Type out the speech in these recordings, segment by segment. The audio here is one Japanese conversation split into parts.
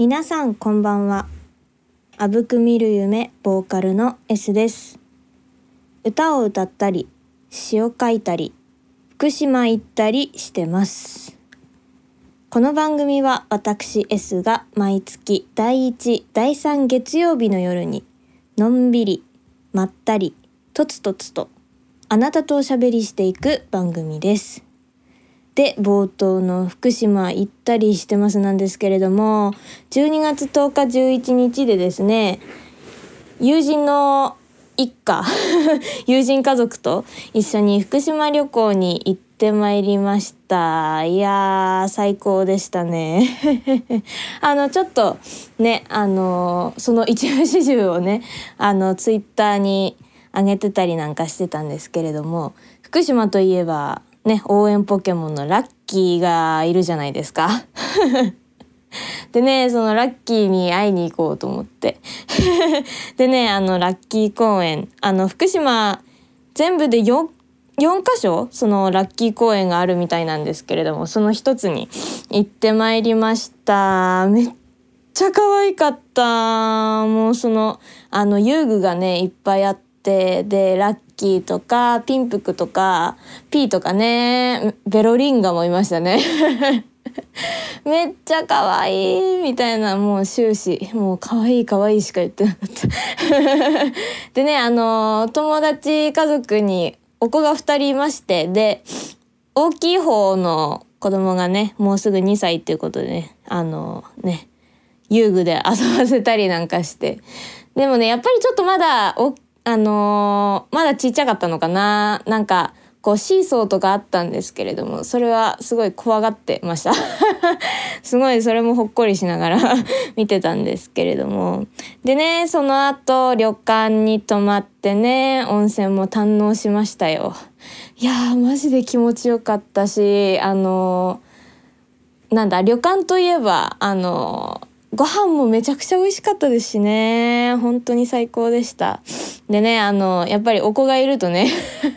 皆さんこんばんは。あぶく見る夢ボーカルの S です。歌を歌ったり、詩を書いたり、福島行ったりしてます。この番組は私 S が毎月第1、第3月曜日の夜にのんびり、まったり、とつとつとあなたとおしゃべりしていく番組です。で冒頭の福島行ったりしてますなんですけれども12月10日11日でですね友人の一家 友人家族と一緒に福島旅行に行ってまいりました。いやー最高でしたね。あのちょっとねあのその一部始終をねあのツイッターに上げてたりなんかしてたんですけれども福島といえばね応援ポケモンのラッキーがいるじゃないですか。でねそのラッキーに会いに行こうと思って。でねあのラッキー公園あの福島全部で 4, 4箇所そのラッキー公園があるみたいなんですけれどもその一つに行ってまいりました。めっちゃ可愛かった。もうそのあの遊具がねいっぱいあってでラッキーとかピンプクとかピーとかねベロリンガもいましたね。めっちゃ可愛いみたいなもう終始もう可愛い可愛いしか言ってなかった。でねあの友達家族にお子が2人いましてで大きい方の子供がねもうすぐ2歳っていうことでねあのね遊具で遊ばせたりなんかして。でもねやっぱりちょっとまだおあのーまだちっちゃかったのかな。なんかこうシーソーとかあったんですけれどもそれはすごい怖がってました。すごいそれもほっこりしながら 見てたんですけれども。でねその後旅館に泊まってね温泉も堪能しましたよ。いやーマジで気持ちよかったしあのーなんだ旅館といえばあのご飯もめちゃくちゃ美味しかったですしね。本当に最高でした。でねあのやっぱりお子がいるとね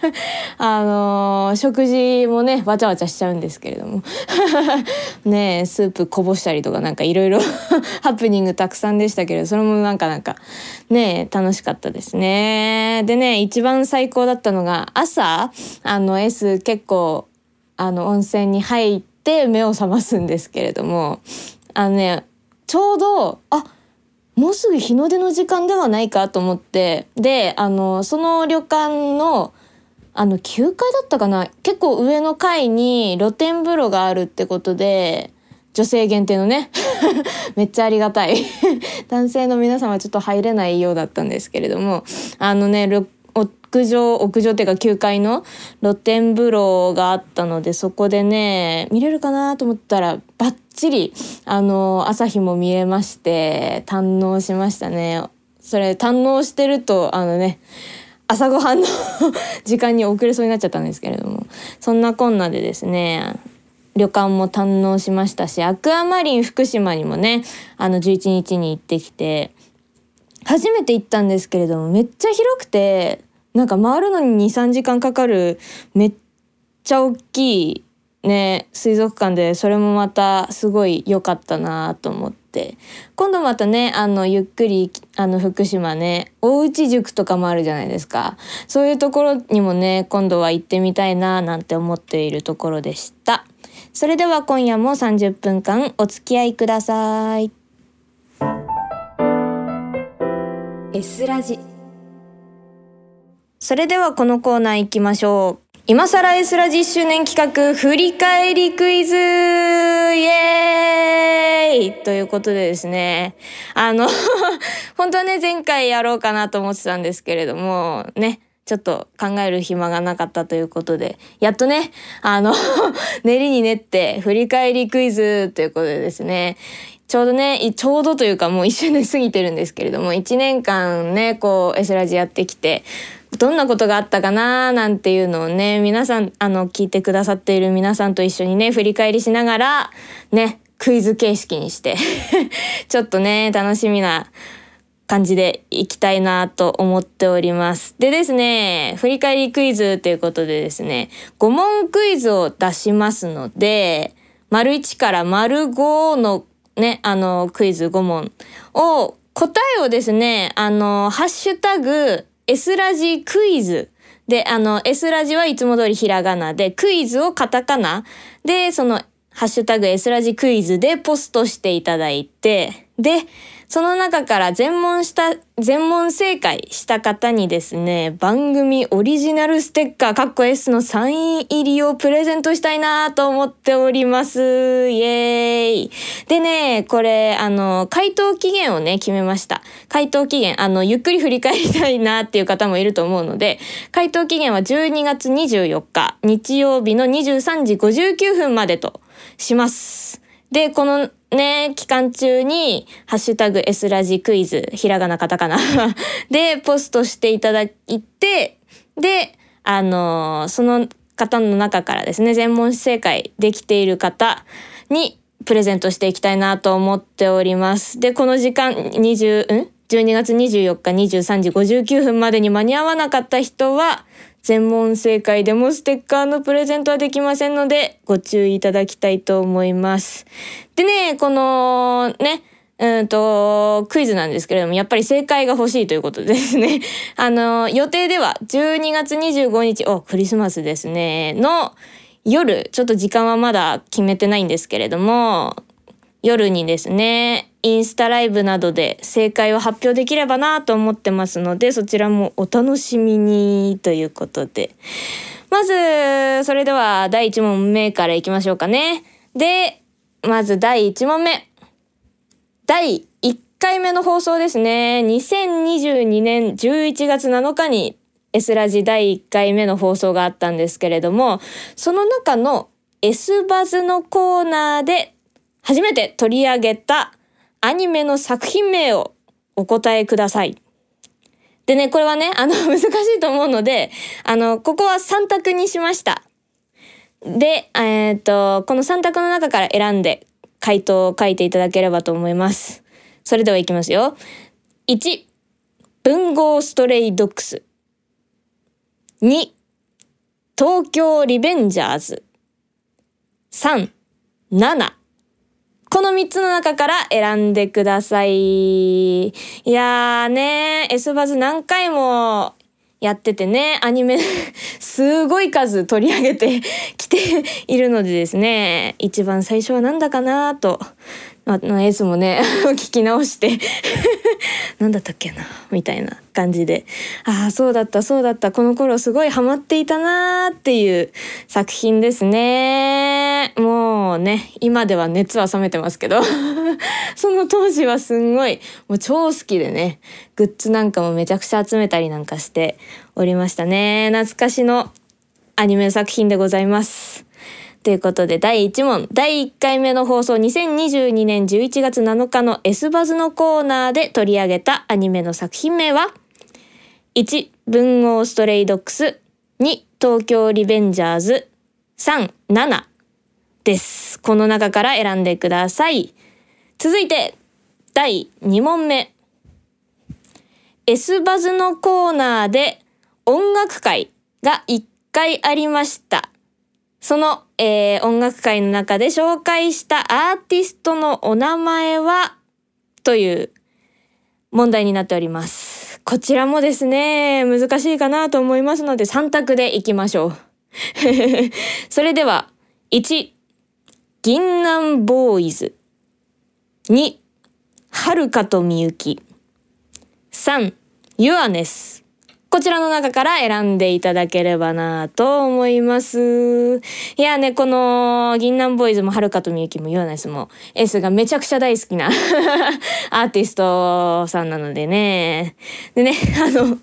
あの食事もねわちゃわちゃしちゃうんですけれども。ねスープこぼしたりとかなんかいろいろ ハプニングたくさんでしたけどそれもなんかなんかね楽しかったですね。でね一番最高だったのが朝あの S 結構あの温泉に入って目を覚ますんですけれどもあのねちょうどあもうすぐ日の出の時間ではないかと思ってであのその旅館のあの9階だったかな？結構上の階に露天風呂があるってことで女性限定のね。めっちゃありがたい。男性の皆さんはちょっと入れないようだったんですけれども。あのね屋上屋上っていうか9階の露天風呂があったのでそこでね見れるかなと思ったらバッチリあの朝日も見えまして堪能しましたね。それ堪能してるとあのね朝ごはんの 時間に遅れそうになっちゃったんですけれどもそんなこんなでですね旅館も堪能しましたしアクアマリン福島にもねあの11日に行ってきて初めて行ったんですけれどもめっちゃ広くてなんか回るのに23時間かかるめっちゃ大きいね水族館でそれもまたすごい良かったなと思って。今度またねあのゆっくりあの福島ね大内塾とかもあるじゃないですか。そういうところにもね今度は行ってみたいななんて思っているところでした。それでは今夜も30分間お付き合いください。S ラジ。それではこのコーナー行きましょう今更 S ラ10周年企画振り返りクイズ！イエーイ！ということでですね。あの 本当はね前回やろうかなと思ってたんですけれどもねちょっと考える暇がなかったということでやっとねあの 練りに練って振り返りクイズということでですね。ちょうどねちょうどというかもう一周年過ぎてるんですけれども1年間ねこう S ラジやってきてどんなことがあったかななんていうのをね皆さんあの聞いてくださっている皆さんと一緒にね振り返りしながらねクイズ形式にして ちょっとね楽しみな感じでいきたいなと思っております。でですね振り返りクイズということでですね5問クイズを出しますので丸1から丸5のね、あの、クイズ5問を、答えをですね、あの、ハッシュタグ、S ラジクイズ。で、あの、S ラジはいつも通りひらがなで、クイズをカタカナ。で、その、ハッシュタグ S ラジクイズでポストしていただいて、で、その中から全問した、全問正解した方にですね、番組オリジナルステッカー、カッコ S のサイン入りをプレゼントしたいなと思っております。イエーイ。でね、これ、あの、回答期限をね、決めました。回答期限、あの、ゆっくり振り返りたいなっていう方もいると思うので、回答期限は12月24日、日曜日の23時59分までとします。で、このね、期間中に、ハッシュタグ S ラジクイズ、ひらがなカタカナ で、ポストしていただいて、で、あのー、その方の中からですね、全問正解できている方にプレゼントしていきたいなと思っております。で、この時間、20、ん ?12 月24日23時59分までに間に合わなかった人は、全問正解でもステッカーのプレゼントはできませんので、ご注意いただきたいと思います。でね、このね、うんと、クイズなんですけれども、やっぱり正解が欲しいということですね。あの、予定では12月25日、お、クリスマスですね、の夜、ちょっと時間はまだ決めてないんですけれども、夜にですね、インスタライブなどで正解を発表できればなと思ってますので、そちらもお楽しみにということで。まず、それでは第1問目からいきましょうかね。で、まず第1問目。第1回目の放送ですね。2022年11月7日に S ラジ第1回目の放送があったんですけれども、その中の S バズのコーナーで初めて取り上げたアニメの作品名をお答えください。でね、これはね、あの、難しいと思うので、あの、ここは3択にしました。で、えっ、と、この3択の中から選んで回答を書いていただければと思います。それではいきますよ。1、文豪ストレイドックス。2、東京リベンジャーズ。3、7、この3つの中から選んでください。いやーね、S バズ何回もやっててね、アニメ すごい数取り上げてきているのでですね、一番最初はなんだかなとあの S もね 聞き直して 何だったっけなみたいな感じで。ああそうだったそうだった。この頃すごいハマっていたなーっていう作品ですね。もうね今では熱は冷めてますけど。その当時はすんごいもう超好きでねグッズなんかもめちゃくちゃ集めたりなんかしておりましたね。懐かしのアニメ作品でございます。ということで第1問第1回目の放送2022年11月7日の S バズのコーナーで取り上げたアニメの作品名は1文豪ストレイドックス2東京リベンジャーズ3 7です。この中から選んでください。続いて第2問目。S バズのコーナーで音楽会が1回ありました。その、えー、音楽会の中で紹介したアーティストのお名前はという問題になっております。こちらもですね、難しいかなと思いますので3択でいきましょう。それでは、1、銀杏ボーイズ。2、はるかとみゆき。3、ユアネス。こちらの中から選んでいただければなと思います。いやね、この銀杏ボーイズもはるかとみゆきもヨナスも S がめちゃくちゃ大好きな アーティストさんなのでね。でね、あの、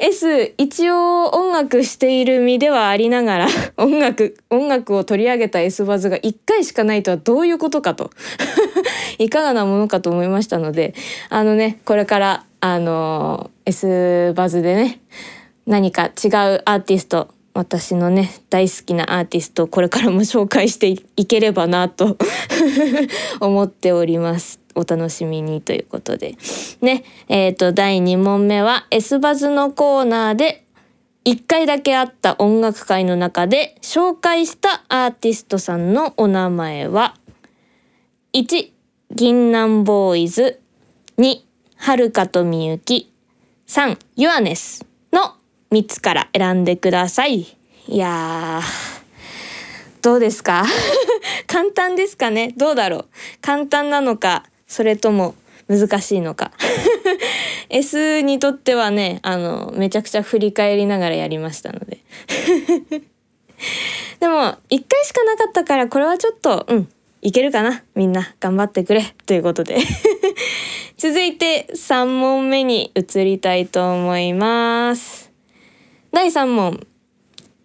S 一応音楽している身ではありながら音楽音楽を取り上げた S バズが1回しかないとはどういうことかといかがなものかと思いましたのであのねこれからあの S バズでね何か違うアーティスト私のね大好きなアーティストをこれからも紹介していければなと 思っております。お楽しみにということで。ね、え、ー、と、第2問目は S バズのコーナーで1回だけあった音楽会の中で紹介したアーティストさんのお名前は1銀杏ボーイズ2はるかとみゆき3ユアネスの3つから選んでください。いやーどうですか？簡単ですかね？どうだろう？簡単なのかそれとも難しいのか？S にとってはねあのめちゃくちゃ振り返りながらやりましたので。でも1回しかなかったからこれはちょっとうんいけるかな？みんな頑張ってくれ。ということで。続いて3問目に移りたいと思います第3問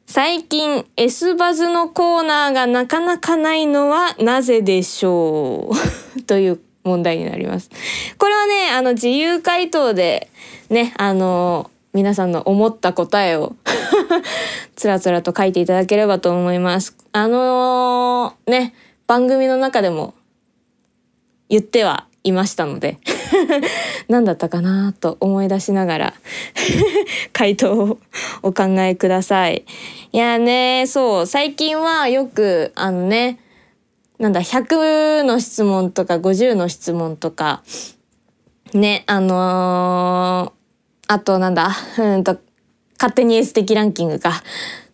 最近 S バズのコーナーがなかなかないのはなぜでしょう？という問題になります。これはね、あの自由回答でね、あの皆さんの思った答えを つらつらと書いていただければと思います。あのー、ね、番組の中でも言ってはいましたので 何だったかなと思い出しながら 回答をお考えください。いやね、そう、最近はよくあのね、なんだ100の質問とか50の質問とかねあのー、あとなんだうんと勝手に S 的ランキングか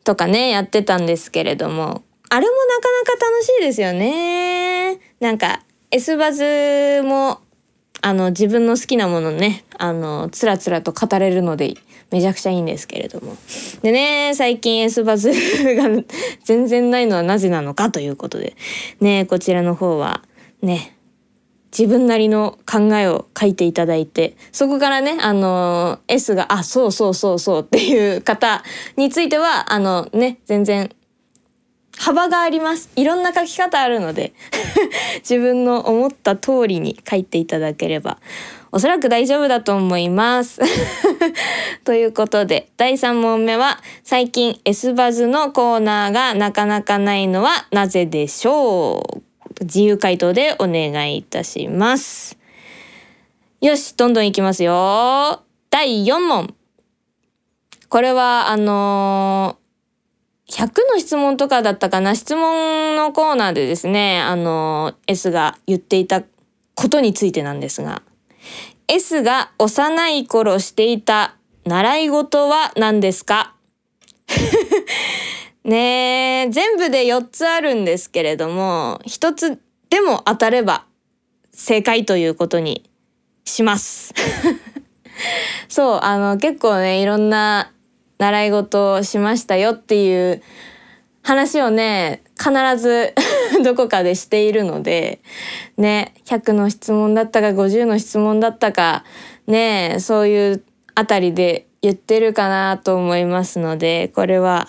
とかねやってたんですけれどもあれもなかなか楽しいですよねなんか S バズもあの自分の好きなものねあのつらつらと語れるのでめちゃくちゃいいんですけれども。でね最近 S バズが全然ないのはなぜなのかということで。ねこちらの方はね自分なりの考えを書いていただいてそこからねあの S が「あそうそうそうそう」っていう方についてはあのね全然幅があります。いろんな書き方あるので 自分の思った通りに書いていただければおそらく大丈夫だと思います。ということで第3問目は最近 S バズのコーナーがなかなかないのはなぜでしょう？自由回答でお願いいたします。よしどんどんいきますよ。第4問。これはあのー100の質問とかだったかな質問のコーナーでですねあの S が言っていたことについてなんですが S が幼い頃していた習い事は何ですか？ねえ全部で4つあるんですけれども1つでも当たれば正解ということにします。そうあの結構ねいろんな習い事をしましたよっていう話をね必ず どこかでしているのでね100の質問だったか50の質問だったかねそういうあたりで言ってるかなと思いますのでこれは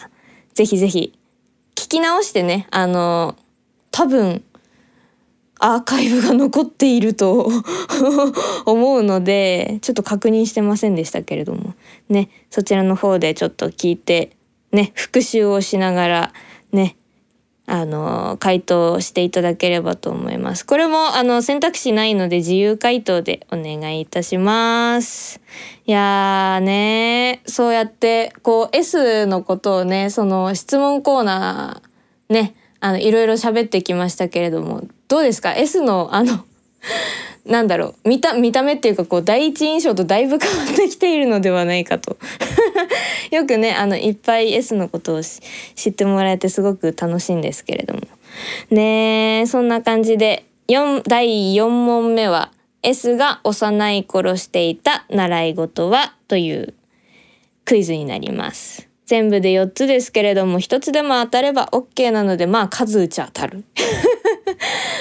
ぜひぜひ聞き直してねあの多分アーカイブが残っていると 思うのでちょっと確認してませんでしたけれどもねそちらの方でちょっと聞いてね復習をしながらねあの回答していただければと思います。これもあの選択肢ないので自由回答でお願いいたします。いやーねそうやってこう S のことをねその質問コーナーねあのいろいろ喋ってきましたけれどもどうですか？S のあの なんだろう。見た見た目っていうかこう第一印象とだいぶ変わってきているのではないかと。よくねあのいっぱい S のことを知ってもらえてすごく楽しいんですけれども。ねそんな感じで4第4問目は S が幼い頃していた習い事はというクイズになります。全部で4つですけれども1つでも当たれば OK なのでまあ数打ち当たる。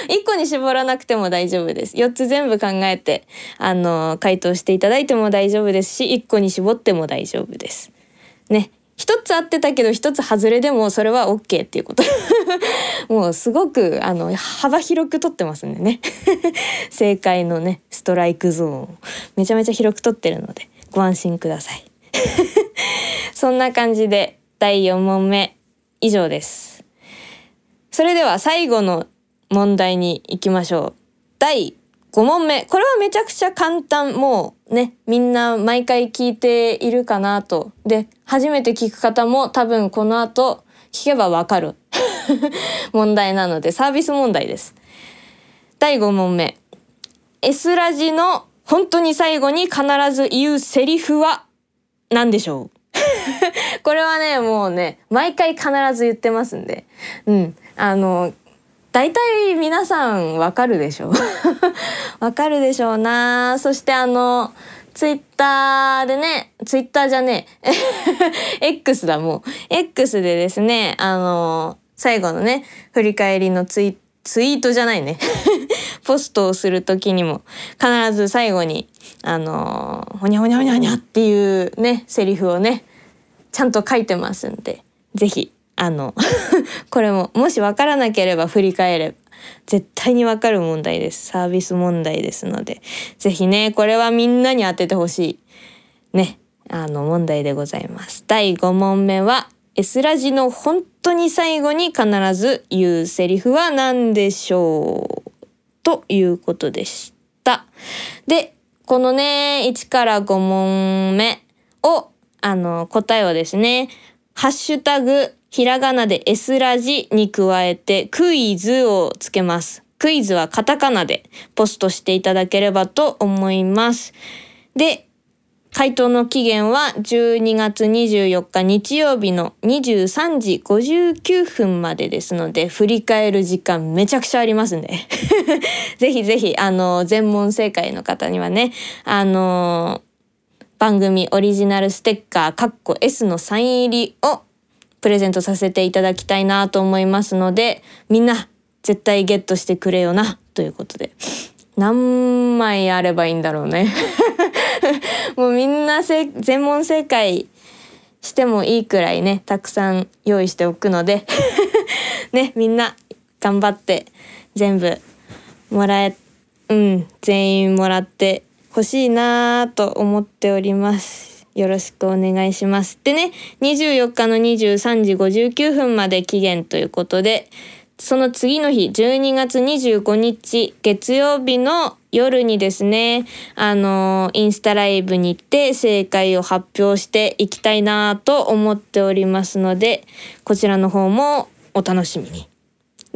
1個に絞らなくても大丈夫です。4つ全部考えてあの回答していただいても大丈夫ですし1個に絞っても大丈夫です。ね。一つ合ってたけど一つ外れでもそれは OK っていうこと。もうすごくあの幅広く取ってますんでね。正解のねストライクゾーンめちゃめちゃ広く取ってるのでご安心ください。そんな感じで第4問目以上です。それでは最後の問題に行きましょう。第5問目。これはめちゃくちゃ簡単。もうね、みんな毎回聞いているかなと。で、初めて聞く方も多分この後聞けばわかる 問題なのでサービス問題です。第5問目。S ラジの本当に最後に必ず言うセリフは何でしょう？これはね、もうね、毎回必ず言ってますんで。うん。あの、大体皆さんわかるでしょ わかるでしょうな。そしてあの、ツイッターでね、ツイッターじゃねえ、X だもう。X でですね、あの、最後のね、振り返りのツイツイートじゃないね。ポストをする時にも必ず最後にあのほにゃほにゃほにゃほにゃっていうねセリフをねちゃんと書いてますんで是非あの これももし分からなければ振り返れば絶対にわかる問題です。サービス問題ですので。是非ねこれはみんなに当ててほしいね。あの問題でございます。第5問目は S ラジの本当に最後に必ず言うセリフは何でしょう？ということでした。で、このね、1から5問目を、あの、答えをですね、ハッシュタグ、ひらがなで S ラジに加えてクイズをつけます。クイズはカタカナでポストしていただければと思います。で、回答の期限は12月24日日曜日の23時59分までですので、振り返る時間めちゃくちゃありますんで。ぜひぜひ、あの、全問正解の方にはね、あの、番組オリジナルステッカー、カッコ S のサイン入りをプレゼントさせていただきたいなと思いますので、みんな絶対ゲットしてくれよな、ということで。何枚あればいいんだろうね。もうみんな全問正解してもいいくらいねたくさん用意しておくので ねみんな頑張って全部もらえうん全員もらってほしいなと思っております。よろしくお願いします。でね24日の23時59分まで期限ということでその次の日12月25日月曜日の夜にですね、あの、インスタライブに行って正解を発表していきたいなと思っておりますので、こちらの方もお楽しみに。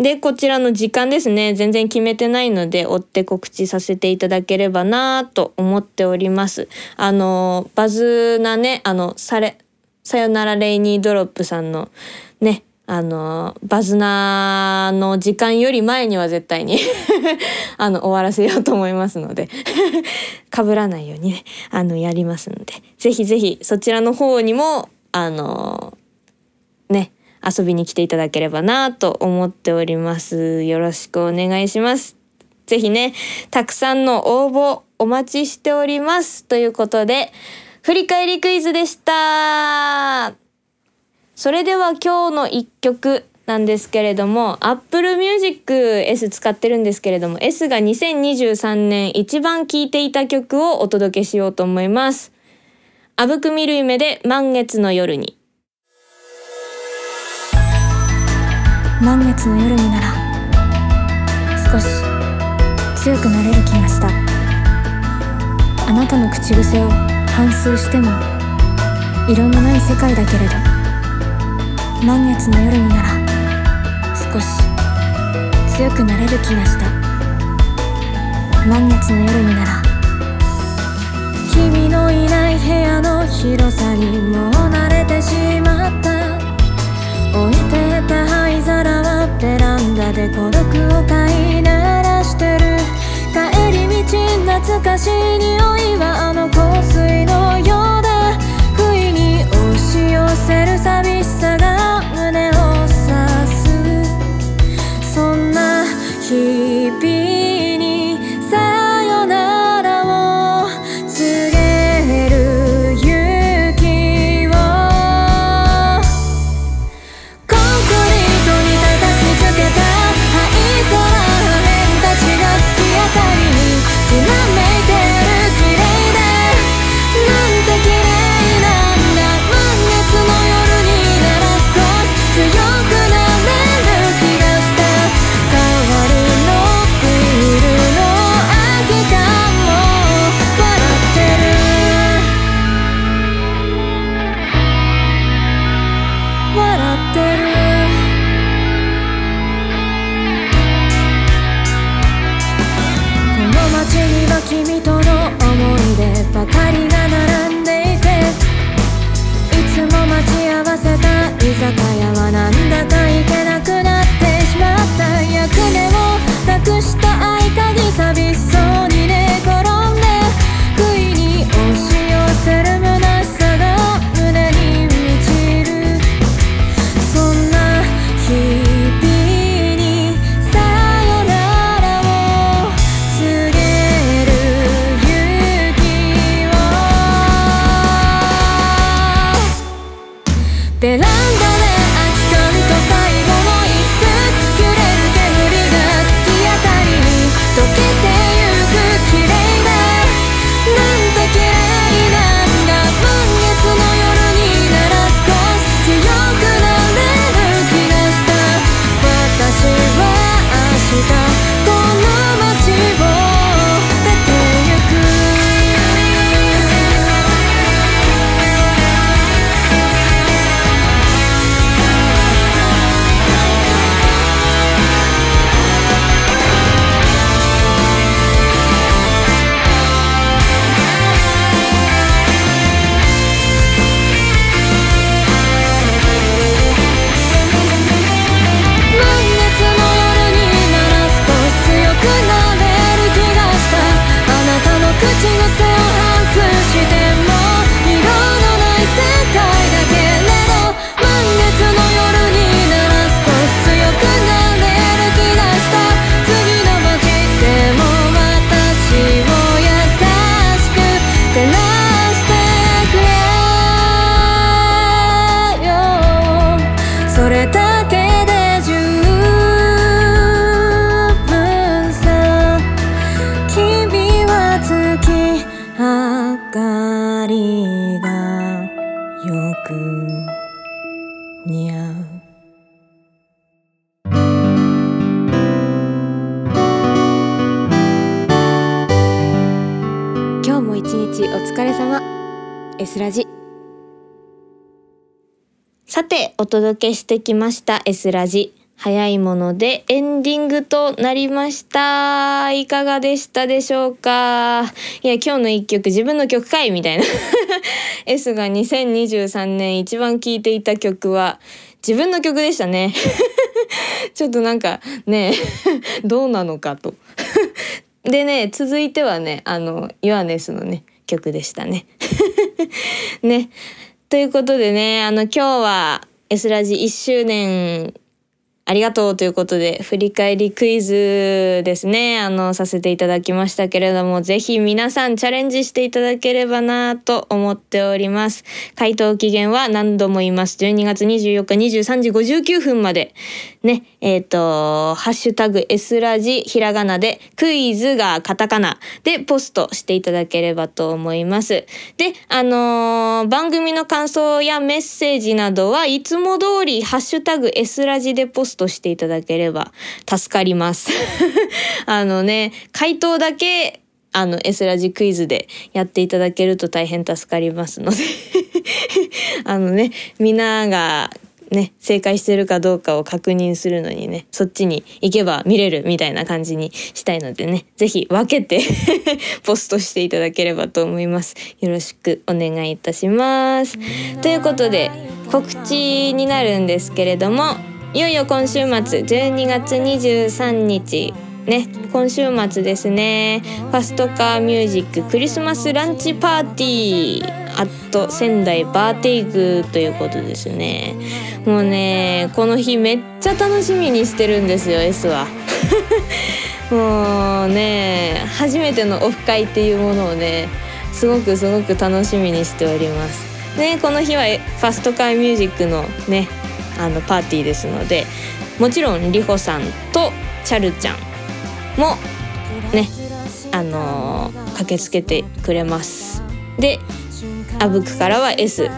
で、こちらの時間ですね、全然決めてないので、追って告知させていただければなと思っております。あの、バズなね、あの、され、さよならレイニードロップさんのね、あの、バズナーの時間より前には絶対に あの、終わらせようと思いますので 被らないようにね、あの、やりますので、ぜひぜひそちらの方にも、あの、ね、遊びに来ていただければなと思っております。よろしくお願いします。ぜひね、たくさんの応募お待ちしております。ということで、振り返りクイズでした。それでは今日の一曲なんですけれども Apple Music S 使ってるんですけれども S が2023年一番聴いていた曲をお届けしようと思います。あぶく見る夢で満月の夜に満月の夜になら少し強くなれる気がした。あなたの口癖を反芻しても色のない世界だけれど満月の夜になら少し強くなれる気がした。満月の夜になら君のいない部屋の広さにもう慣れてしまった。置いてた灰皿はベランダで孤独を飼いならしてる。帰り道懐かしい匂いはあの香水のようだ。不意に押し寄せる寂しさが胸を刺す。そんな日お届けしてきました S ラジ。早いものでエンディングとなりました。いかがでしたでしょうか？いや今日の一曲自分の曲かいみたいな。S が2023年一番聴いていた曲は自分の曲でしたね。ちょっとなんかねどうなのかと。でね続いてはねあのヨハネスのね曲でしたね。ね。ということでねあの今日は S ラジ1周年ありがとうということで、振り返りクイズですね、あの、させていただきましたけれども、ぜひ皆さんチャレンジしていただければなと思っております。回答期限は何度も言います。12月24日23時59分まで。ね、えっ、ー、と、ハッシュタグ S ラジひらがなで、クイズがカタカナでポストしていただければと思います。で、あのー、番組の感想やメッセージなどはいつも通りハッシュタグ S ラジでポストトしていただければ助かります。あのね、回答だけあの S ラジクイズでやっていただけると大変助かりますので あのね、みんながね、正解してるかどうかを確認するのにね、そっちに行けば見れるみたいな感じにしたいのでね、是非分けて ポストしていただければと思います。よろしくお願いいたします。ということで、告知になるんですけれども、いよいよ今週末12月23日。ね今週末ですね。ファストカーミュージッククリスマスランチパーティー。アット仙台バーテイクということですね。もうねこの日めっちゃ楽しみにしてるんですよ S は。もうね初めてのオフ会っていうものをねすごくすごく楽しみにしております。ねこの日はファストカーミュージックのねあのパーティーですのでもちろんりほさんとチャルちゃんもねあのー、駆けつけてくれます。であぶくからは S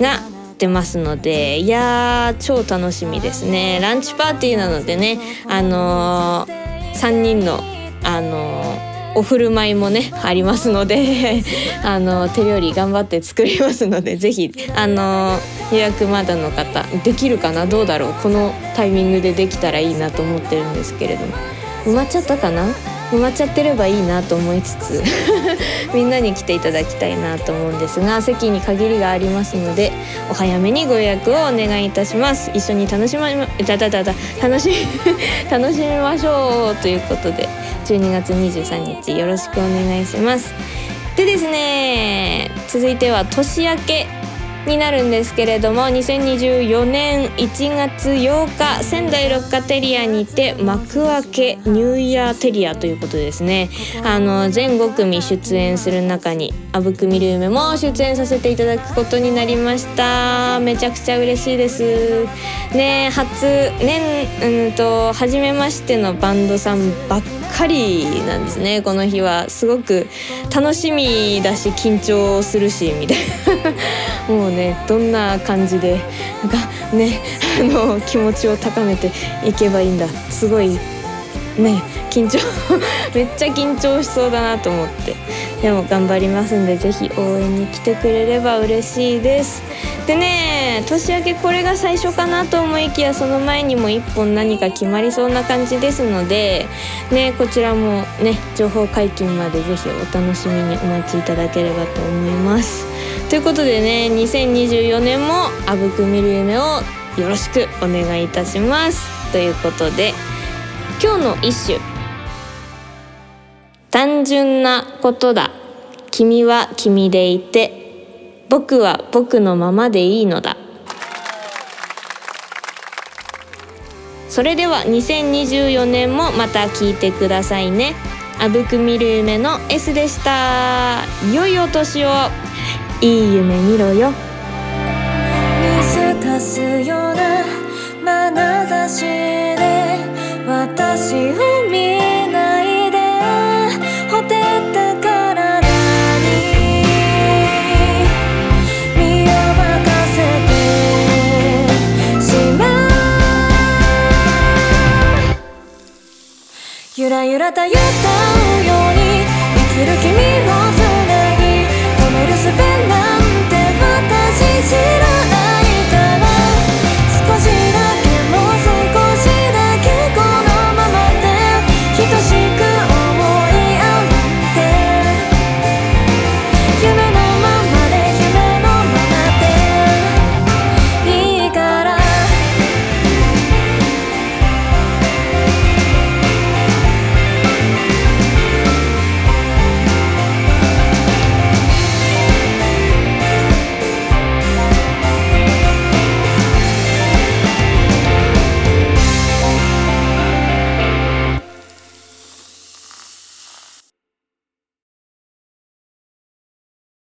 が出ますのでいやー超楽しみですね。ランチパーティーなのでねあのー、3人のあのーお振る舞いもねありますので あの手料理頑張って作りますので是非あの予約まだの方できるかなどうだろうこのタイミングでできたらいいなと思ってるんですけれども。埋まっちゃったかな？埋まっちゃってればいいなと思いつつ みんなに来ていただきたいなと思うんですが席に限りがありますのでお早めにご予約をお願いいたします。一緒に楽しまだだだだ楽し 楽しみましょうということで12月23日よろしくお願いします。でですね続いては年明けになるんですけれども2024年1月8日仙台六花テリアにて幕開けニューイヤーテリアということですね。あの全5組出演する中にあぶくみる夢も出演させていただくことになりました。めちゃくちゃ嬉しいです。ね初年うんと初めましてのバンドさんばっかりなんですね。この日はすごく楽しみだし緊張するしみたいな。もうねどんな感じでがねあの気持ちを高めていけばいいんだ。すごいね緊張 めっちゃ緊張しそうだなと思って。でも頑張りますんで是非応援に来てくれれば嬉しいです。でね年明けこれが最初かなと思いきやその前にも1本何か決まりそうな感じですのでねこちらもね情報解禁まで是非お楽しみにお待ちいただければと思います。ということでね2024年もあぶく見る夢をよろしくお願いいたします。ということで今日の一首。単純なことだ。君は君でいて僕は僕のままでいいのだ。それでは2024年もまた聞いてくださいね。あぶく見る夢の S でした。良いお年を。いい夢見ろよ。見透かすような眼差しで私を見ゆらゆらとゆったよ。